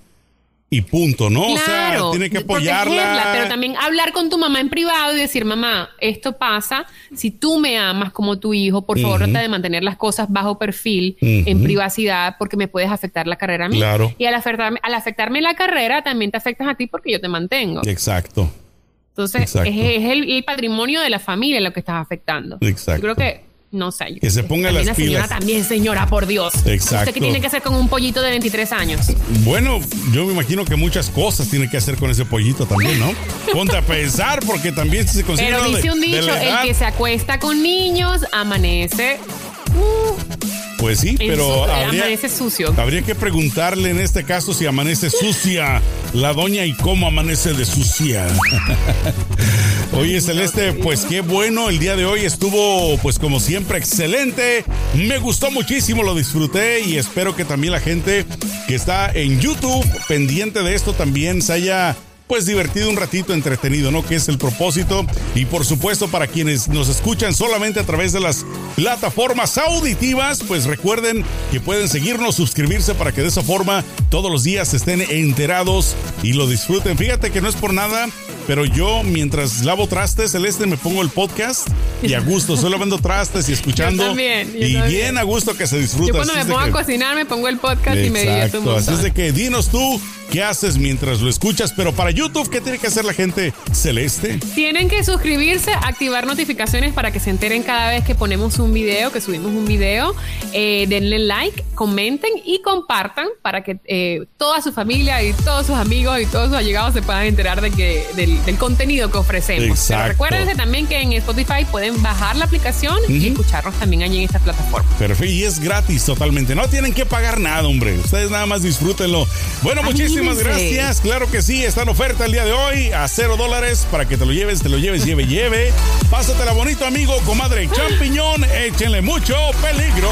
y punto, ¿no? o sea, tiene que apoyarla. Pero también hablar con tu mamá en privado y decir, mamá, esto pasa, si tú me amas como tu hijo, por favor, trata de mantener las cosas bajo perfil, en privacidad, porque me puedes afectar la carrera a mí. Claro. Y al afectarme, al afectarme la carrera, también te afectas a ti porque yo te mantengo. Exacto. Entonces, es, el, patrimonio de la familia lo que estás afectando. Exacto. Yo creo que no sé. Que se ponga las pilas. señora también, señora, por Dios. Exacto. ¿Usted qué tiene que hacer con un pollito de 23 años? Bueno, yo me imagino que muchas cosas tiene que hacer con ese pollito también, ¿no? *laughs* Ponte a pensar, porque también se consigue. Pero dice un dicho: el que se acuesta con niños amanece. Uh, Pues sí, pero habría, amanece sucio. habría que preguntarle en este caso si amanece sucia la doña y cómo amanece de sucia. *laughs* Oye, Celeste, pues qué bueno, el día de hoy estuvo, pues como siempre, excelente. Me gustó muchísimo, lo disfruté y espero que también la gente que está en YouTube pendiente de esto también se haya pues divertido un ratito, entretenido, ¿no? Que es el propósito. Y por supuesto, para quienes nos escuchan solamente a través de las plataformas auditivas, pues recuerden que pueden seguirnos, suscribirse para que de esa forma todos los días estén enterados y lo disfruten. Fíjate que no es por nada, pero yo mientras lavo trastes, Celeste, me pongo el podcast y a gusto, solo lavando trastes y escuchando. también, y bien a gusto que se disfruta. Yo cuando me pongo a cocinar me pongo el podcast y me divierto un Así es de que dinos tú qué haces mientras lo escuchas, pero para YouTube, ¿qué tiene que hacer la gente celeste? Tienen que suscribirse, activar notificaciones para que se enteren cada vez que ponemos un video, que subimos un video. Eh, denle like, comenten y compartan para que eh, toda su familia y todos sus amigos y todos sus allegados se puedan enterar de que, del, contenido que ofrecemos. recuérdense también que en Spotify pueden bajar la aplicación y escucharnos también allí en esta plataforma. Perfecto, y es gratis totalmente. No tienen que pagar nada, hombre. Ustedes nada más disfrútenlo. Bueno, muchísimas gracias. Claro que sí, está en oferta el día de hoy a cero dólares para que te lo lleves, te lo lleves, lleve, lleve. Pásatela bonito, amigo, comadre champiñón. Échenle mucho peligro.